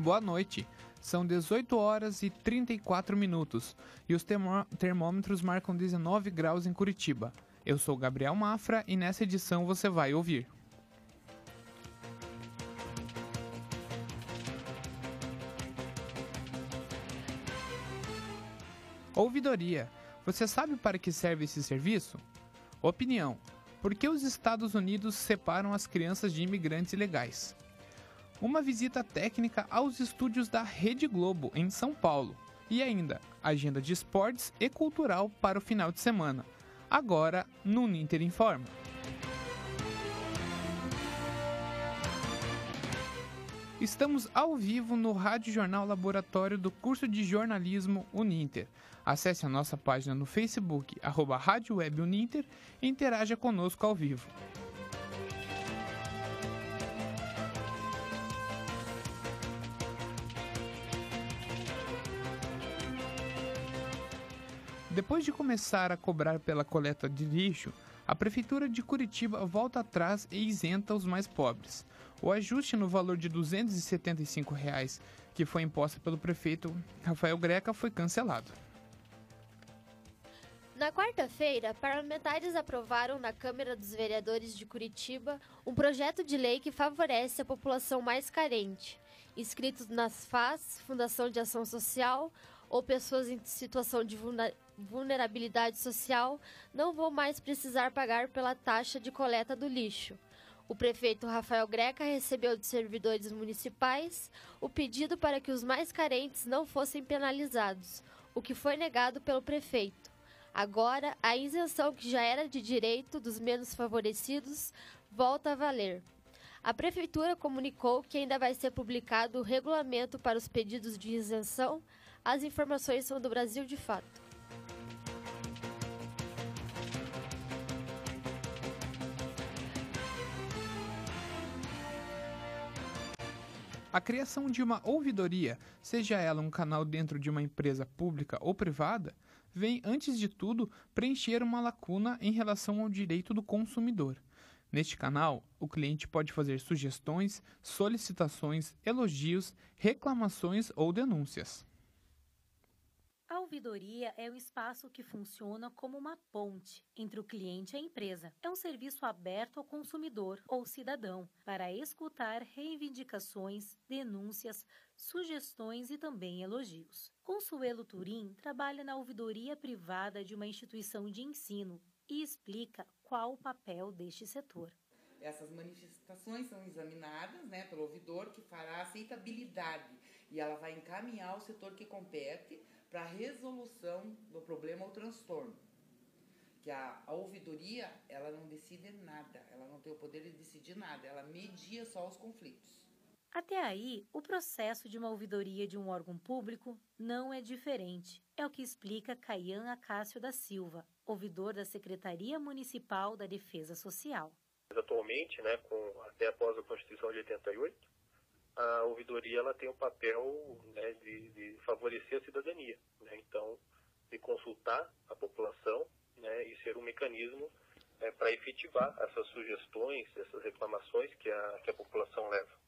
boa noite. São 18 horas e 34 minutos e os termômetros marcam 19 graus em Curitiba. Eu sou Gabriel Mafra e nessa edição você vai ouvir. Ouvidoria. Você sabe para que serve esse serviço? Opinião. Por que os Estados Unidos separam as crianças de imigrantes ilegais? Uma visita técnica aos estúdios da Rede Globo em São Paulo. E ainda, agenda de esportes e cultural para o final de semana. Agora no Ninter Informa. Estamos ao vivo no Rádio Jornal Laboratório do curso de jornalismo Uninter. Acesse a nossa página no Facebook, arroba Rádio Web Uninter e interaja conosco ao vivo. Depois de começar a cobrar pela coleta de lixo, a Prefeitura de Curitiba volta atrás e isenta os mais pobres. O ajuste no valor de 275 reais, que foi imposto pelo prefeito Rafael Greca foi cancelado. Na quarta-feira, parlamentares aprovaram na Câmara dos Vereadores de Curitiba um projeto de lei que favorece a população mais carente, inscritos nas FAS, Fundação de Ação Social ou pessoas em situação de vulnerabilidade social não vão mais precisar pagar pela taxa de coleta do lixo. O prefeito Rafael Greca recebeu de servidores municipais o pedido para que os mais carentes não fossem penalizados, o que foi negado pelo prefeito. Agora, a isenção que já era de direito dos menos favorecidos volta a valer. A prefeitura comunicou que ainda vai ser publicado o regulamento para os pedidos de isenção. As informações são do Brasil de Fato. A criação de uma ouvidoria, seja ela um canal dentro de uma empresa pública ou privada, vem, antes de tudo, preencher uma lacuna em relação ao direito do consumidor. Neste canal, o cliente pode fazer sugestões, solicitações, elogios, reclamações ou denúncias. Ouvidoria é um espaço que funciona como uma ponte entre o cliente e a empresa. É um serviço aberto ao consumidor ou cidadão para escutar reivindicações, denúncias, sugestões e também elogios. Consuelo Turim trabalha na ouvidoria privada de uma instituição de ensino e explica qual o papel deste setor. Essas manifestações são examinadas né, pelo ouvidor que fará aceitabilidade e ela vai encaminhar o setor que compete para a resolução do problema ou transtorno. Que a, a ouvidoria, ela não decide nada, ela não tem o poder de decidir nada, ela media só os conflitos. Até aí, o processo de uma ouvidoria de um órgão público não é diferente. É o que explica Caian Acácio da Silva, ouvidor da Secretaria Municipal da Defesa Social. Atualmente, né, com, até após a Constituição de 88, a ouvidoria ela tem o papel né, de, de, favorecer a cidadania. Né? Então, de consultar a população né, e ser um mecanismo é, para efetivar essas sugestões, essas reclamações que a, que a população leva.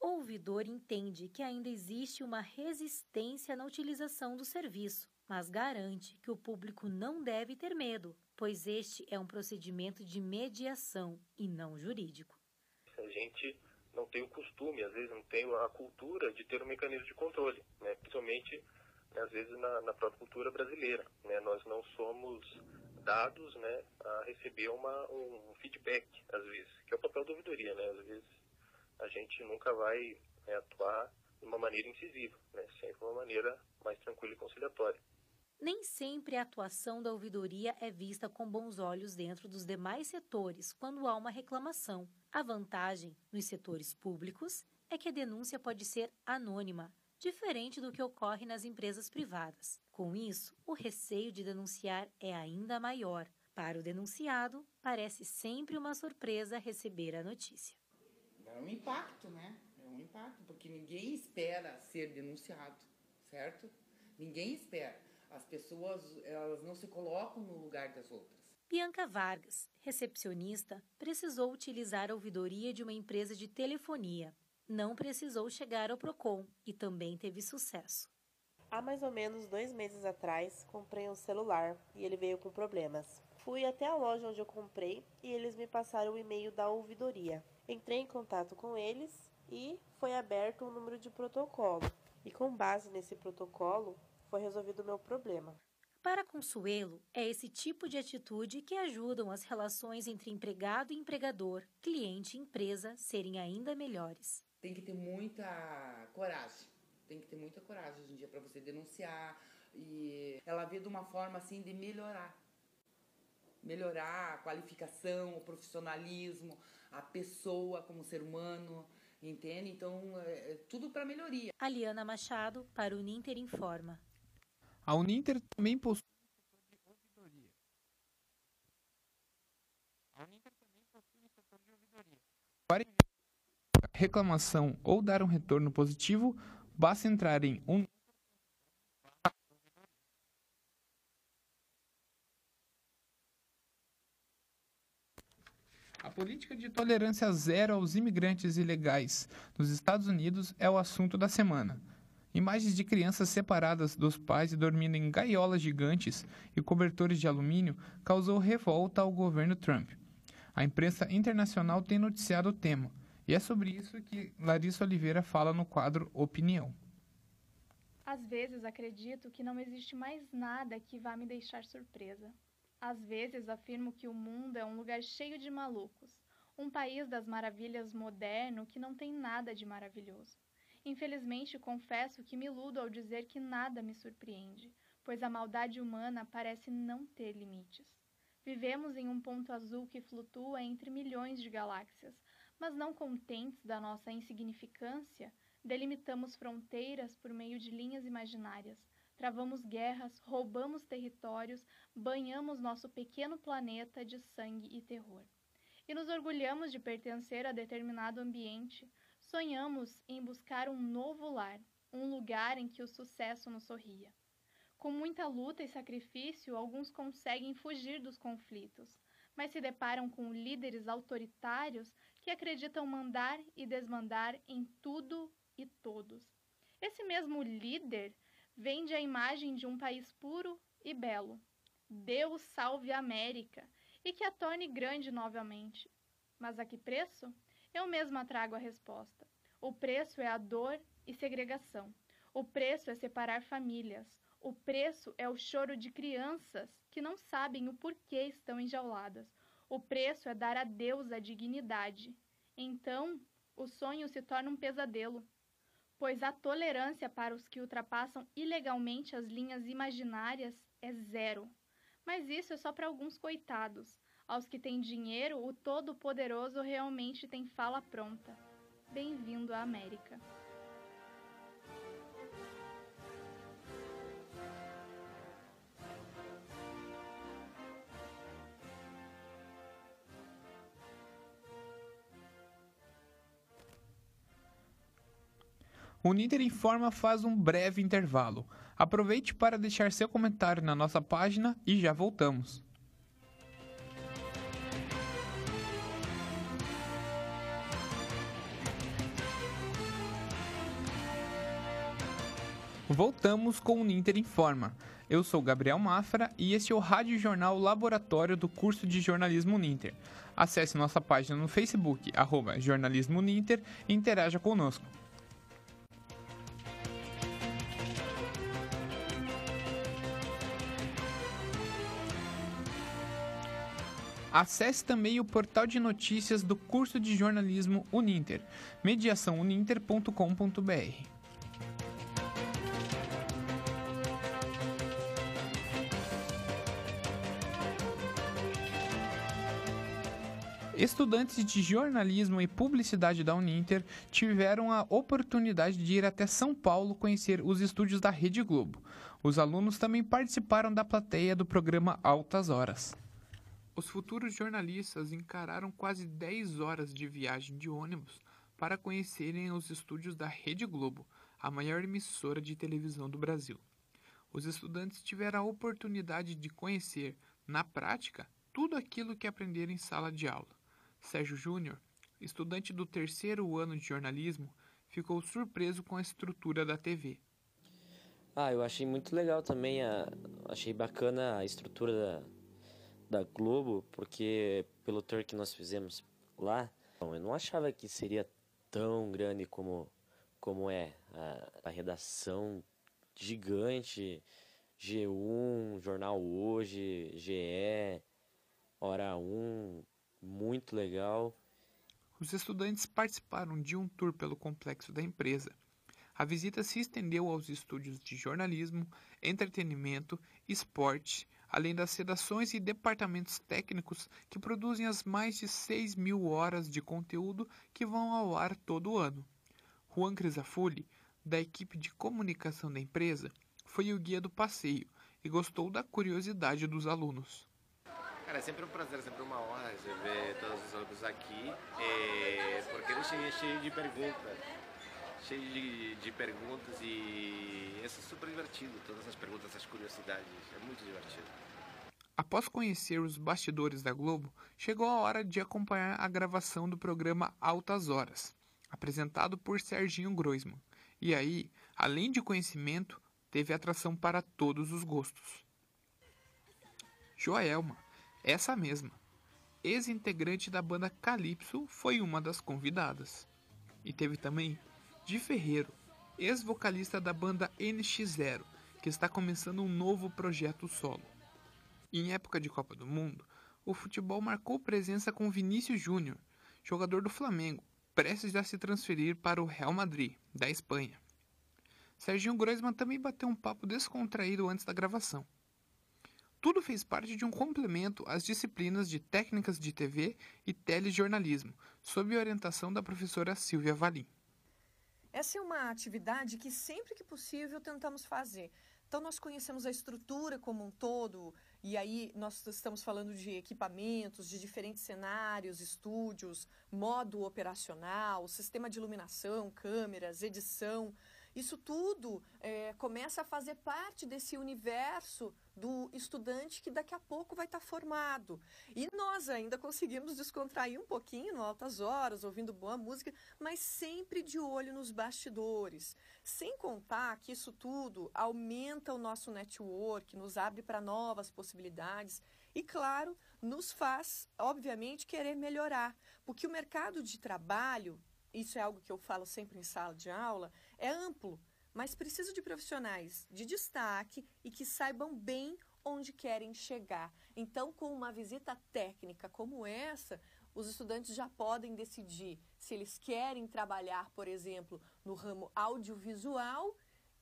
O ouvidor entende que ainda existe uma resistência na utilização do serviço, mas garante que o público não deve ter medo, pois este é um procedimento de mediação e não jurídico. A gente não tem o costume, às vezes não tem a cultura de ter um mecanismo de controle, né? principalmente né, às vezes na, na, própria cultura brasileira. Né? Nós não somos dados né, a receber uma, um feedback, às vezes, que é o papel da ouvidoria. Né? Às vezes a gente nunca vai né, atuar de uma maneira incisiva, né? sempre uma maneira mais tranquila e conciliatória. Nem sempre a atuação da ouvidoria é vista com bons olhos dentro dos demais setores quando há uma reclamação. A vantagem nos setores públicos é que a denúncia pode ser anônima, diferente do que ocorre nas empresas privadas. Com isso, o receio de denunciar é ainda maior. Para o denunciado, parece sempre uma surpresa receber a notícia. É um impacto, né? É um impacto, porque ninguém espera ser denunciado, certo? Ninguém espera. As pessoas, elas não se colocam no lugar das outras. Bianca Vargas, recepcionista, precisou utilizar a ouvidoria de uma empresa de telefonia. não precisou chegar ao Procon e também teve sucesso. Há mais ou menos dois meses atrás, comprei um celular e ele veio com problemas. Fui até a loja onde eu comprei e eles me passaram o e-mail da ouvidoria. Entrei em contato com eles e foi aberto um número de protocolo. E com base nesse protocolo, foi resolvido o meu problema. Para Consuelo, é esse tipo de atitude que ajudam as relações entre empregado e empregador, cliente e empresa serem ainda melhores. Tem que ter muita coragem. Tem que ter muita coragem hoje em dia para você denunciar e ela vê de uma forma assim de melhorar melhorar a qualificação, o profissionalismo, a pessoa como ser humano, entende? Então, é, é tudo para melhoria. Aliana Machado, para o Uninter Informa. A Uninter também possui. Para reclamação ou dar um retorno positivo, basta entrar em um A política de tolerância zero aos imigrantes ilegais nos Estados Unidos é o assunto da semana. Imagens de crianças separadas dos pais e dormindo em gaiolas gigantes e cobertores de alumínio causou revolta ao governo Trump. A imprensa internacional tem noticiado o tema, e é sobre isso que Larissa Oliveira fala no quadro Opinião. Às vezes acredito que não existe mais nada que vá me deixar surpresa. Às vezes afirmo que o mundo é um lugar cheio de malucos, um país das maravilhas moderno que não tem nada de maravilhoso. Infelizmente, confesso que me iludo ao dizer que nada me surpreende, pois a maldade humana parece não ter limites. Vivemos em um ponto azul que flutua entre milhões de galáxias, mas não contentes da nossa insignificância, delimitamos fronteiras por meio de linhas imaginárias, travamos guerras, roubamos territórios, banhamos nosso pequeno planeta de sangue e terror. E nos orgulhamos de pertencer a determinado ambiente, sonhamos em buscar um novo lar, um lugar em que o sucesso nos sorria. Com muita luta e sacrifício, alguns conseguem fugir dos conflitos, mas se deparam com líderes autoritários que acreditam mandar e desmandar em tudo e todos. Esse mesmo líder vende a imagem de um país puro e belo. Deus salve a América e que a torne grande novamente. Mas a que preço? Eu mesma trago a resposta. O preço é a dor e segregação. O preço é separar famílias. O preço é o choro de crianças que não sabem o porquê estão enjauladas. O preço é dar a Deus a dignidade. Então, o sonho se torna um pesadelo pois a tolerância para os que ultrapassam ilegalmente as linhas imaginárias é zero. Mas isso é só para alguns coitados. Aos que têm dinheiro, o Todo-Poderoso realmente tem fala pronta. Bem-vindo à América. O Ninter Informa faz um breve intervalo. Aproveite para deixar seu comentário na nossa página e já voltamos. Voltamos com o Ninter Informa. Eu sou Gabriel Mafra e este é o Rádio Jornal Laboratório do curso de Jornalismo Ninter. Acesse nossa página no Facebook, arroba Jornalismo Ninter e interaja conosco. Acesse também o portal de notícias do curso de jornalismo Uninter, mediaçãouninter.com.br. Estudantes de jornalismo e publicidade da Uninter tiveram a oportunidade de ir até São Paulo conhecer os estúdios da Rede Globo. Os alunos também participaram da plateia do programa Altas Horas. Os futuros jornalistas encararam quase 10 horas de viagem de ônibus para conhecerem os estúdios da Rede Globo, a maior emissora de televisão do Brasil. Os estudantes tiveram a oportunidade de conhecer, na prática, tudo aquilo que aprenderam em sala de aula. Sérgio Júnior, estudante do terceiro ano de jornalismo, ficou surpreso com a estrutura da TV. Ah, eu achei muito legal também, a, achei bacana a estrutura da, da Globo, porque pelo tour que nós fizemos lá, eu não achava que seria tão grande como, como é. A, a redação gigante, G1, Jornal Hoje, GE, Hora 1, muito legal. Os estudantes participaram de um tour pelo complexo da empresa. A visita se estendeu aos estúdios de jornalismo, entretenimento, esporte, além das redações e departamentos técnicos que produzem as mais de 6 mil horas de conteúdo que vão ao ar todo ano. Juan Crisafulli, da equipe de comunicação da empresa, foi o guia do passeio e gostou da curiosidade dos alunos. Cara, é sempre um prazer, sempre uma honra receber todos os alunos aqui, é, porque ele é cheio de perguntas, cheio de, de perguntas e é super divertido, todas as perguntas, as curiosidades, é muito divertido. Após conhecer os bastidores da Globo, chegou a hora de acompanhar a gravação do programa Altas Horas, apresentado por Serginho Groisman. E aí, além de conhecimento, teve atração para todos os gostos. Joelma, essa mesma, ex-integrante da banda Calypso, foi uma das convidadas. E teve também Di Ferreiro, ex-vocalista da banda NX0, que está começando um novo projeto solo. Em época de Copa do Mundo, o futebol marcou presença com Vinícius Júnior, jogador do Flamengo, prestes a se transferir para o Real Madrid, da Espanha. Serginho Groisman também bateu um papo descontraído antes da gravação. Tudo fez parte de um complemento às disciplinas de técnicas de TV e telejornalismo, sob orientação da professora Silvia Valim. Essa é uma atividade que sempre que possível tentamos fazer. Então nós conhecemos a estrutura como um todo, e aí nós estamos falando de equipamentos, de diferentes cenários, estúdios, modo operacional, sistema de iluminação, câmeras, edição. Isso tudo é, começa a fazer parte desse universo do estudante que daqui a pouco vai estar formado. E nós ainda conseguimos descontrair um pouquinho altas horas, ouvindo boa música, mas sempre de olho nos bastidores. Sem contar que isso tudo aumenta o nosso network, nos abre para novas possibilidades e, claro, nos faz, obviamente, querer melhorar, porque o mercado de trabalho isso é algo que eu falo sempre em sala de aula, é amplo, mas precisa de profissionais de destaque e que saibam bem onde querem chegar. Então, com uma visita técnica como essa, os estudantes já podem decidir se eles querem trabalhar, por exemplo, no ramo audiovisual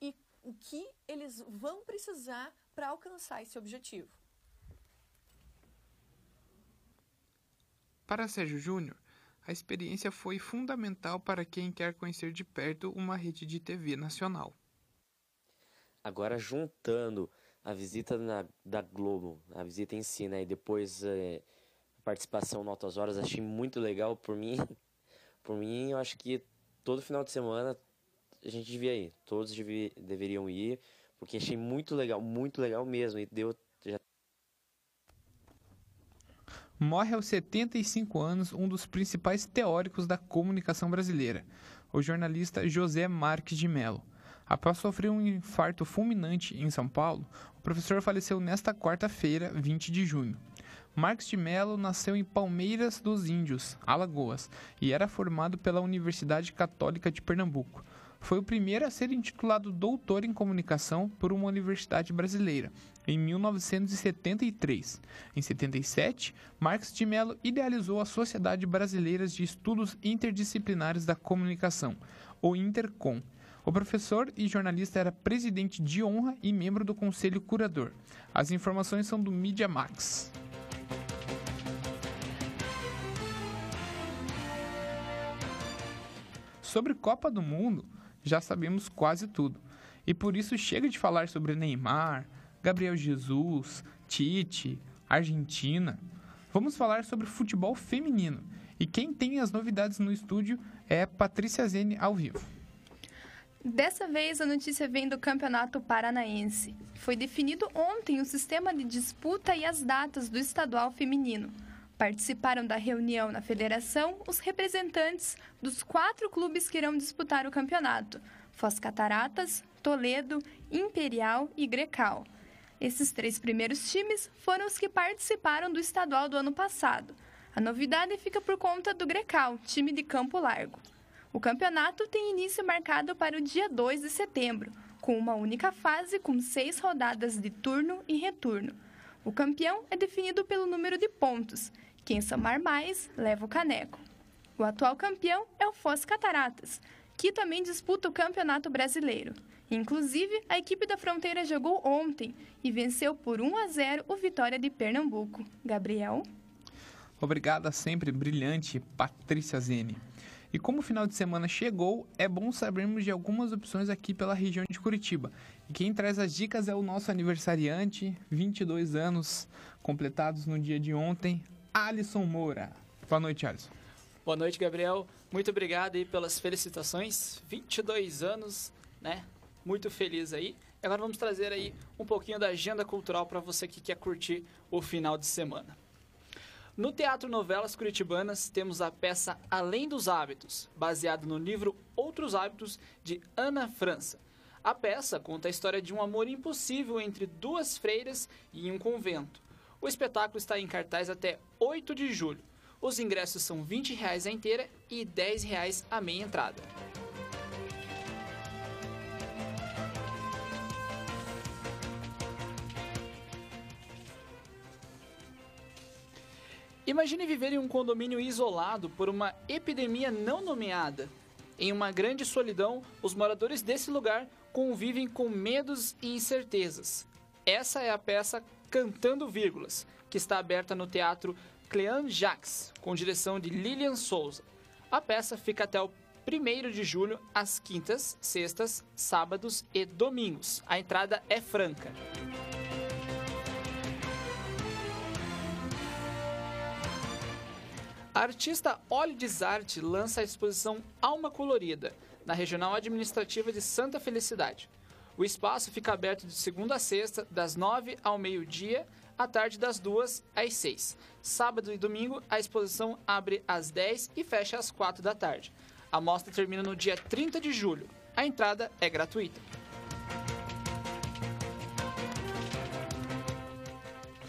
e o que eles vão precisar para alcançar esse objetivo. Para Sérgio Júnior, a experiência foi fundamental para quem quer conhecer de perto uma rede de TV nacional. Agora, juntando a visita na, da Globo, a visita em si, né, e depois é, a participação no Altas Horas, achei muito legal. Por mim, por mim, eu acho que todo final de semana a gente devia ir, todos devia, deveriam ir, porque achei muito legal, muito legal mesmo, e deu morre aos 75 anos um dos principais teóricos da comunicação brasileira, o jornalista José Marques de Mello. Após sofrer um infarto fulminante em São Paulo, o professor faleceu nesta quarta-feira, 20 de junho. Marques de Mello nasceu em Palmeiras dos Índios, Alagoas, e era formado pela Universidade Católica de Pernambuco. Foi o primeiro a ser intitulado doutor em comunicação por uma universidade brasileira, em 1973. Em 77, Marx de Mello idealizou a Sociedade Brasileira de Estudos Interdisciplinares da Comunicação, o Intercom. O professor e jornalista era presidente de honra e membro do conselho curador. As informações são do Media Max. Sobre Copa do Mundo, já sabemos quase tudo. E por isso chega de falar sobre Neymar, Gabriel Jesus, Tite, Argentina. Vamos falar sobre futebol feminino. E quem tem as novidades no estúdio é Patrícia Zene ao vivo. Dessa vez a notícia vem do Campeonato Paranaense. Foi definido ontem o sistema de disputa e as datas do estadual feminino. Participaram da reunião na federação os representantes dos quatro clubes que irão disputar o campeonato: Foz Cataratas, Toledo, Imperial e Grecal. Esses três primeiros times foram os que participaram do estadual do ano passado. A novidade fica por conta do Grecal, time de Campo Largo. O campeonato tem início marcado para o dia 2 de setembro, com uma única fase com seis rodadas de turno e retorno. O campeão é definido pelo número de pontos. Quem somar mais leva o caneco. O atual campeão é o Foz Cataratas, que também disputa o Campeonato Brasileiro. Inclusive, a equipe da Fronteira jogou ontem e venceu por 1 a 0 o Vitória de Pernambuco. Gabriel? Obrigada sempre, brilhante Patrícia Zene. E como o final de semana chegou, é bom sabermos de algumas opções aqui pela região de Curitiba. E quem traz as dicas é o nosso aniversariante, 22 anos completados no dia de ontem, Alisson Moura. Boa noite, Alisson. Boa noite, Gabriel. Muito obrigado aí pelas felicitações. 22 anos, né? Muito feliz aí. Agora vamos trazer aí um pouquinho da agenda cultural para você que quer curtir o final de semana. No Teatro Novelas Curitibanas temos a peça Além dos Hábitos, baseado no livro Outros Hábitos de Ana França. A peça conta a história de um amor impossível entre duas freiras e um convento. O espetáculo está em cartaz até 8 de julho. Os ingressos são 20 reais a inteira e 10 reais a meia entrada. Imagine viver em um condomínio isolado por uma epidemia não nomeada. Em uma grande solidão, os moradores desse lugar convivem com medos e incertezas. Essa é a peça Cantando Vírgulas, que está aberta no Teatro Clean Jacques, com direção de Lilian Souza. A peça fica até o 1 de julho, às quintas, sextas, sábados e domingos. A entrada é franca. A artista Olides Arte lança a exposição Alma Colorida, na Regional Administrativa de Santa Felicidade. O espaço fica aberto de segunda a sexta, das nove ao meio-dia, à tarde das duas às seis. Sábado e domingo, a exposição abre às 10 e fecha às quatro da tarde. A mostra termina no dia 30 de julho. A entrada é gratuita.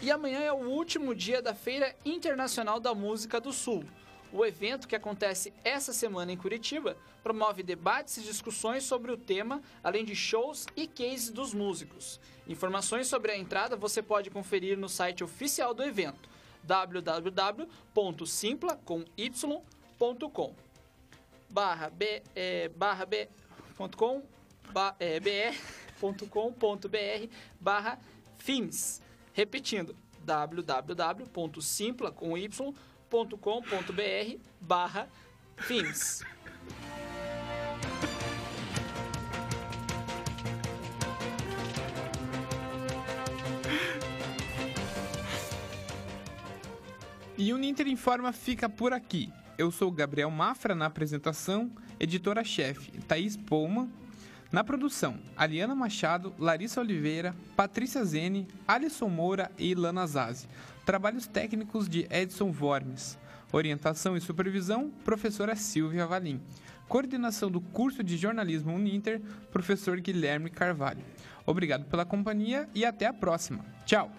E amanhã é o último dia da Feira Internacional da Música do Sul. O evento, que acontece essa semana em Curitiba, promove debates e discussões sobre o tema, além de shows e cases dos músicos. Informações sobre a entrada você pode conferir no site oficial do evento www.simpla.com barra b é, barra b ponto com é, br.com.br barra fins Repetindo, www.simpla.com.br barra fins. E o Ninter Informa fica por aqui. Eu sou Gabriel Mafra na apresentação, editora-chefe Thaís Poma na produção, Aliana Machado, Larissa Oliveira, Patrícia Zene, Alisson Moura e Ilana Zazi. Trabalhos técnicos de Edson Vormes. Orientação e supervisão, professora Silvia Valim. Coordenação do curso de jornalismo Uninter, professor Guilherme Carvalho. Obrigado pela companhia e até a próxima. Tchau!